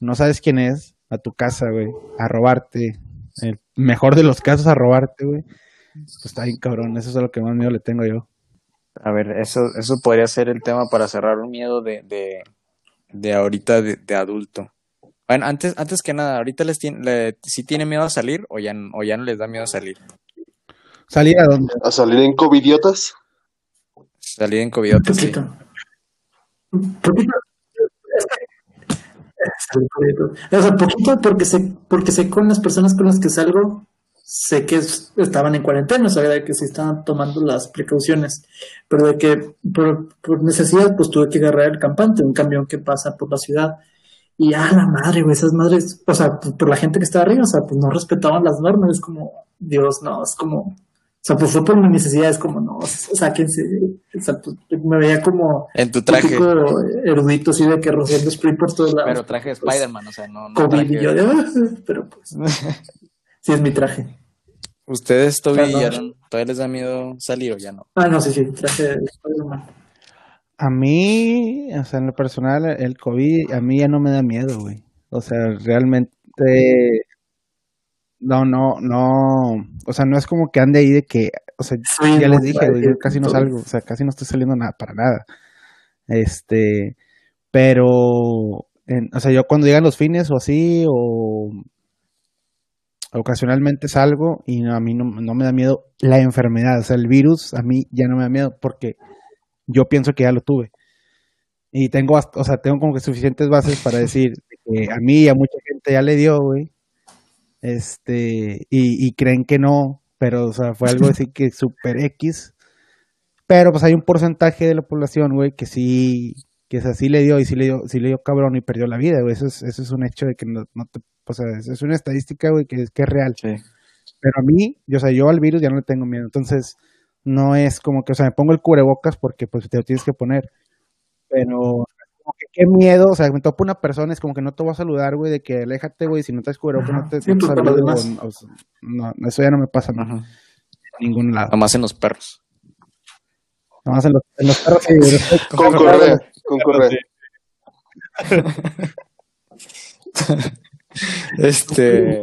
no sabes quién es, a tu casa, güey, a robarte, el mejor de los casos a robarte, güey, pues está bien cabrón, eso es lo que más miedo le tengo yo. A ver, eso, eso podría ser el tema para cerrar un miedo de, de, de ahorita de, adulto. Bueno, antes, antes que nada, ahorita les tiene, le, ¿sí tiene miedo a salir o ya, o ya no les da miedo a salir? ¿Salir a dónde? ¿A salir en covidiotas? Salir en covidiotas, sí. O sea, poquito porque sé, porque sé con las personas con las que salgo, sé que estaban en cuarentena, sabía que se estaban tomando las precauciones, pero de que por, necesidad, pues tuve que agarrar el campante, un camión que pasa por la ciudad. Y a la madre, güey, esas madres, o sea, por la gente que estaba arriba, o sea, pues no respetaban las normas, es como, Dios, no, es como, o sea, pues fue por mi necesidad, es como, no, sáquense. O sea, pues, me veía como. En tu traje. erudito, así de que rociando spray por todos lados. Pero traje de pues, Spider-Man, o sea, no. no traje... yo ah", pero pues. sí, es mi traje. ¿Ustedes todavía, todavía les da miedo salir o ya no? Ah, no, sí, sí, traje de Spider-Man. A mí, o sea, en lo personal, el COVID, a mí ya no me da miedo, güey. O sea, realmente no, no, no, o sea, no es como que ande ahí de que, o sea, ya les dije, yo casi no salgo, o sea, casi no estoy saliendo nada, para nada. Este, pero, o sea, yo cuando llegan los fines o así, o ocasionalmente salgo y a mí no, no me da miedo la enfermedad, o sea, el virus a mí ya no me da miedo porque yo pienso que ya lo tuve. Y tengo, o sea, tengo como que suficientes bases para decir que a mí y a mucha gente ya le dio, güey este, y, creen que no, pero, o sea, fue algo así que super X. Pero, pues hay un porcentaje de la población, güey, que sí, que es así le dio, y sí le dio, sí le dio cabrón y perdió la vida, güey. Eso es, eso es un hecho de que no, no te, o sea, es una estadística, güey, que, que es real. Pero a mí, yo, o sea, yo al virus ya no le tengo miedo. Entonces, no es como que, o sea, me pongo el cubrebocas porque, pues, te lo tienes que poner. Pero como que qué miedo, o sea, me topo una persona, es como que no te voy a saludar, güey, de que aléjate, güey, si no te descubro que no te, sí, no, eso ya no me pasa en ningún lado. Nomás en los perros. Nomás en los, en los perros, sí. con correa, con correa. este,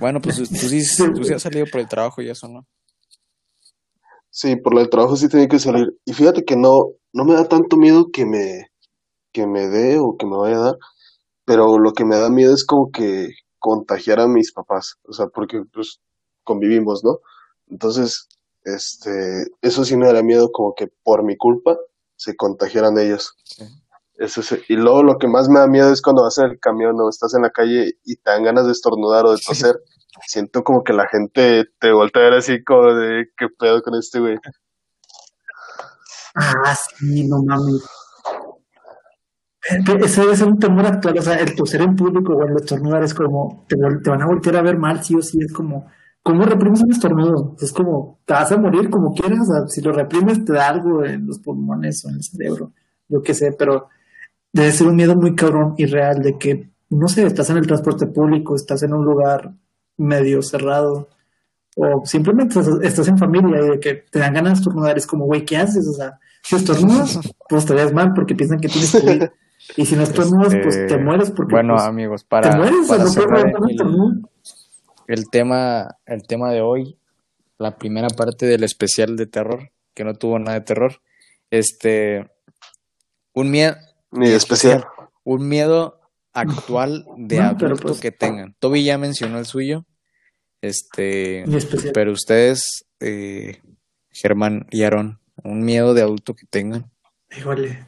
bueno, pues tú sí, tú sí has salido por el trabajo y eso, ¿no? Sí, por el trabajo sí tenía que salir. Y fíjate que no, no me da tanto miedo que me, que me dé o que me vaya a dar, pero lo que me da miedo es como que contagiar a mis papás, o sea, porque pues convivimos, ¿no? Entonces, este, eso sí me daría miedo como que por mi culpa se contagiaran ellos. Eso y luego lo que más me da miedo es cuando vas en el camión o estás en la calle y te dan ganas de estornudar o de toser siento como que la gente te voltea a ver así como de qué pedo con este güey. Ah, sí, no mames. Ese debe ser un temor actual, o sea, el toser en público o el estornudar es como, te, van a voltear a ver mal, sí o sí, es como, ¿cómo reprimes un estornudo? Es como, te vas a morir como quieras, si lo reprimes te da algo en los pulmones o en el cerebro, yo qué sé, pero debe ser un miedo muy cabrón y real de que, no sé, estás en el transporte público, estás en un lugar medio cerrado. O simplemente estás en familia y de que te dan ganas de estornudar, es como, güey, ¿qué haces? O sea, si estornudas, pues te ves mal porque piensan que tienes COVID. Y si no estornudas, pues te este, mueres porque. Bueno, pues, amigos, para. Te mueres, para el, el, tema, el tema de hoy, la primera parte del especial de terror, que no tuvo nada de terror. Este, un miedo. Ni especial. Un miedo actual de adulto pues que tengan. Toby ya mencionó el suyo. Este, pero ustedes, eh, Germán y Aaron, un miedo de adulto que tengan. Híjole,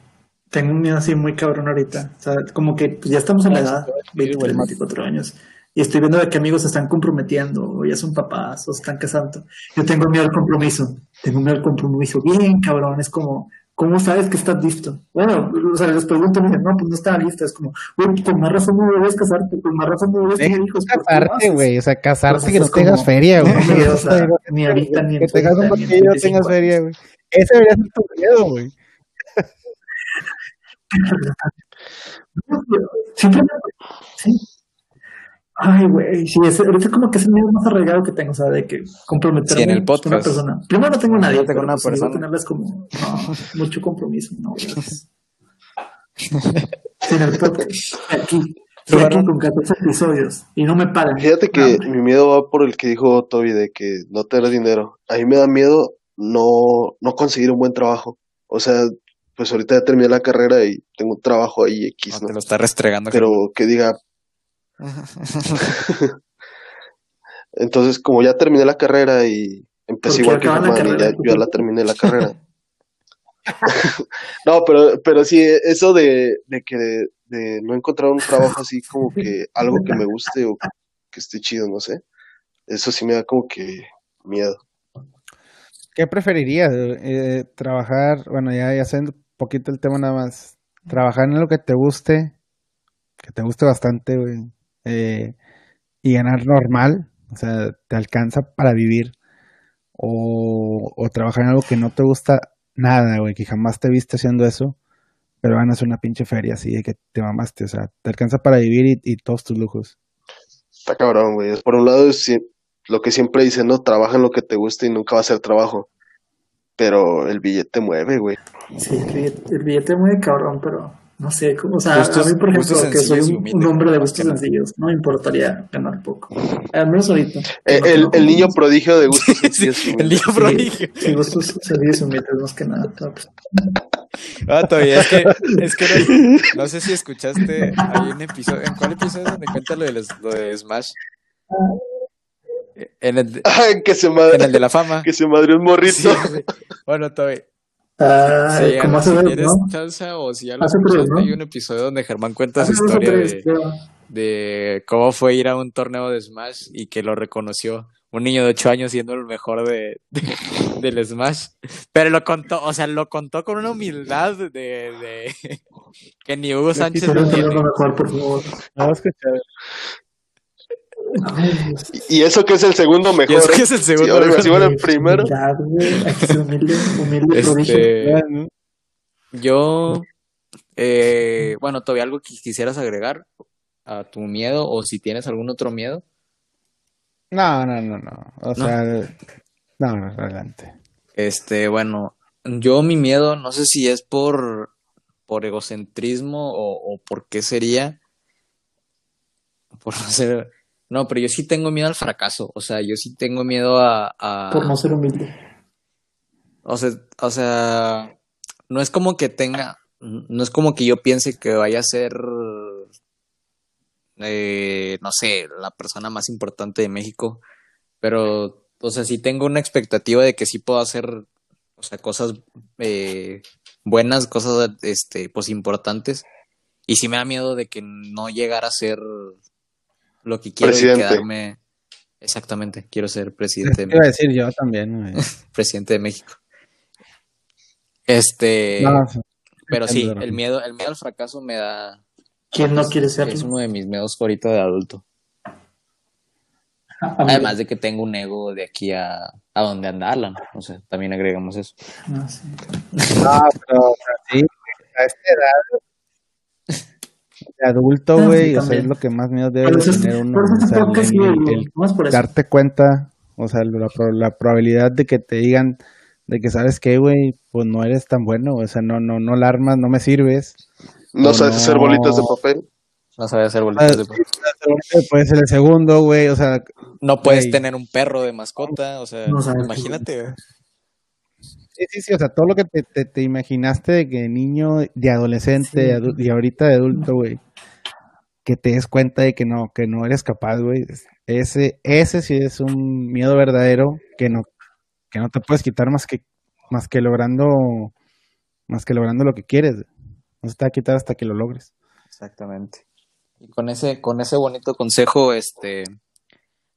tengo un miedo así muy cabrón ahorita. O sea, como que pues, ya estamos en la edad, 24 años, y estoy viendo de que amigos se están comprometiendo, o ya son papás, o están casando. Yo tengo miedo al compromiso. Tengo miedo al compromiso. Bien, cabrón. Es como, ¿cómo sabes que estás listo? Bueno, o sea, les pregunto, me dicen, no, pues no estaba listo. Es como, güey, con más razón no debes casarte, con más razón no debes tener hijos. Casarte, güey, o sea, casarte que no tengas feria, güey. o sea, ni ahorita ni en Que tengas un que no tengas feria, güey. Ese debería ser tu miedo, güey. Siempre, sí. Ay, güey, sí, es, ahorita como que es el miedo más arraigado que tengo, o sea, de que comprometerme sí, en el podcast. con una persona. Primero no tengo nadie, no tengo una pues, persona. tenerles como no, mucho compromiso, no, gracias. sí, en el podcast, aquí, estoy aquí con 14 episodios y no me paran. Fíjate que no, mi miedo va por el que dijo Toby de que no tener dinero. A mí me da miedo no, no conseguir un buen trabajo. O sea, pues ahorita ya terminé la carrera y tengo un trabajo ahí X, ¿no? Te lo está restregando. Pero que diga, Entonces, como ya terminé la carrera y empecé igual que mi hermano, y ya, yo ya la terminé la carrera. no, pero, pero sí, eso de, de que de, de, no encontrar un trabajo así como que algo que me guste o que esté chido, no sé. Eso sí me da como que miedo. ¿Qué preferirías? Eh, trabajar, bueno, ya, ya sé un poquito el tema nada más. Trabajar en lo que te guste, que te guste bastante, güey eh, y ganar normal, o sea, te alcanza para vivir, o, o trabajar en algo que no te gusta nada, güey, que jamás te viste haciendo eso, pero ganas una pinche feria así de que te mamaste, o sea, te alcanza para vivir y, y todos tus lujos. Está cabrón, güey. Por un lado, lo que siempre dicen, no, trabaja en lo que te guste y nunca va a ser trabajo. Pero el billete mueve, güey. Sí, el billete, el billete mueve cabrón, pero no sé, o sea, gustos, a mí, por ejemplo, que soy un, un, hombre de gustos sencillos, no me importaría ganar poco. Al menos ahorita. Eh, el, el, niño prodigio de gustos sencillos. Sí, el niño prodigio. Sí, gustos sencillos y humildes, más que nada. Pues. Ah, todavía es que, es que no, no, sé si escuchaste, hay un episodio, ¿en cuál episodio donde cuenta lo de, lo de Smash? En el, de, ah, que se madre, en el de la fama. Que se madre un morrito. Sí, sí. Bueno, todavía. Ah, sí, ¿cómo si tienes ¿no? chance o si ya lo Hace escuchaste, tres, ¿no? hay un episodio donde Germán cuenta su Hace o historia tres, de, cómo fue ir a un torneo de Smash y que lo reconoció un niño de 8 años siendo el mejor de, de- del Smash. Pero lo contó, o sea, lo contó con una humildad de, de que ni Hugo Sánchez Solo lo entiendo tiene. lo mejor, por favor. No, es que Ay, Dios. Y eso que es el segundo mejor. Y eso que ¿eh? es el segundo mejor. si fuera el primero. Humilde, humilde. Este, yo, eh, bueno, todavía algo que quisieras agregar a tu miedo o si tienes algún otro miedo. No, no, no, no. O ¿No? sea, no, no, adelante. Este, bueno, yo mi miedo, no sé si es por, por egocentrismo o, o por qué sería, por no ser, no, pero yo sí tengo miedo al fracaso, o sea, yo sí tengo miedo a, a Por no ser humilde. o sea, o sea, no es como que tenga, no es como que yo piense que vaya a ser, eh, no sé, la persona más importante de México, pero, o sea, sí tengo una expectativa de que sí puedo hacer, o sea, cosas eh, buenas, cosas, este, pues importantes, y sí me da miedo de que no llegara a ser lo que quiero y Presidente. quedarme, exactamente, quiero ser presidente de Iba a México, decir yo también, presidente de México. Este, No, pero sí, el miedo, el miedo al fracaso me da, ¿Quién no quiere ser? es uno de mis miedos favoritos de adulto. A- a mí- Además de que tengo un ego de aquí a, a donde anda Alan. O sea, también agregamos eso. Ah, sí. No, pero o sea, sí, a esta edad de adulto, Ah, sí, güey, o sea, es lo que más miedo debe eso tener uno. por eso o sea, el- podcast, el- güey, el más por eso. darte cuenta, o sea, la, la probabilidad de que te digan de que sabes que, güey, pues no eres tan bueno, o sea, no, no, no la armas, no me sirves. No sabes hacer no. bolitas de papel. No sabe hacer bolitas de papel. Puede ser el segundo, güey, o sea... No puedes tener un perro de mascota, o sea, imagínate, Sí, sí, sí, o sea, todo lo que te, te, imaginaste de que niño, de adolescente y ahorita de adulto, güey, que te des cuenta de que no, que no eres capaz, güey. Ese, ese sí es un miedo verdadero que no, que no te puedes quitar más que, más que logrando, más que logrando lo que quieres. No se te va a quitar hasta que lo logres. Exactamente. Y con ese, con ese bonito consejo, este,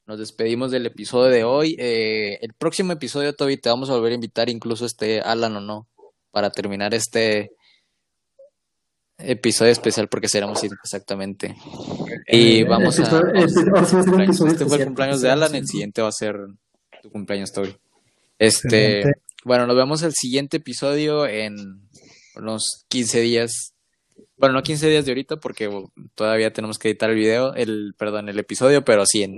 nos despedimos del episodio de hoy. Eh, el próximo episodio, Toby, te vamos a volver a invitar, incluso este Alan o no, para terminar este episodio especial porque seremos exactamente. Y vamos a. Este fue el cumpleaños de Alan, el siguiente va a ser tu cumpleaños, Toby. Este, bueno, nos vemos el siguiente episodio en unos 15 días. Bueno, no 15 días de ahorita porque todavía tenemos que editar el video, el, perdón, el episodio, pero sí en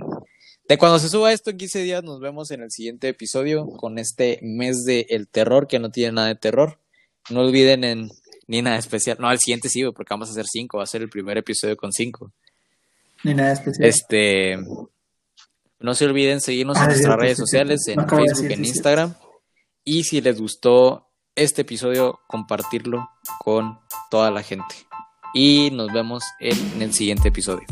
de cuando se suba esto en 15 días, nos vemos en el siguiente episodio con este mes de el terror, que no tiene nada de terror. No olviden en ni nada especial. No, al siguiente sí, porque vamos a hacer cinco. Va a ser el primer episodio con cinco. Ni nada especial. Este. No se olviden seguirnos en nuestras redes sociales, en Facebook, en Instagram. Y si les gustó este episodio, compartirlo con toda la gente. Y nos vemos en el siguiente episodio.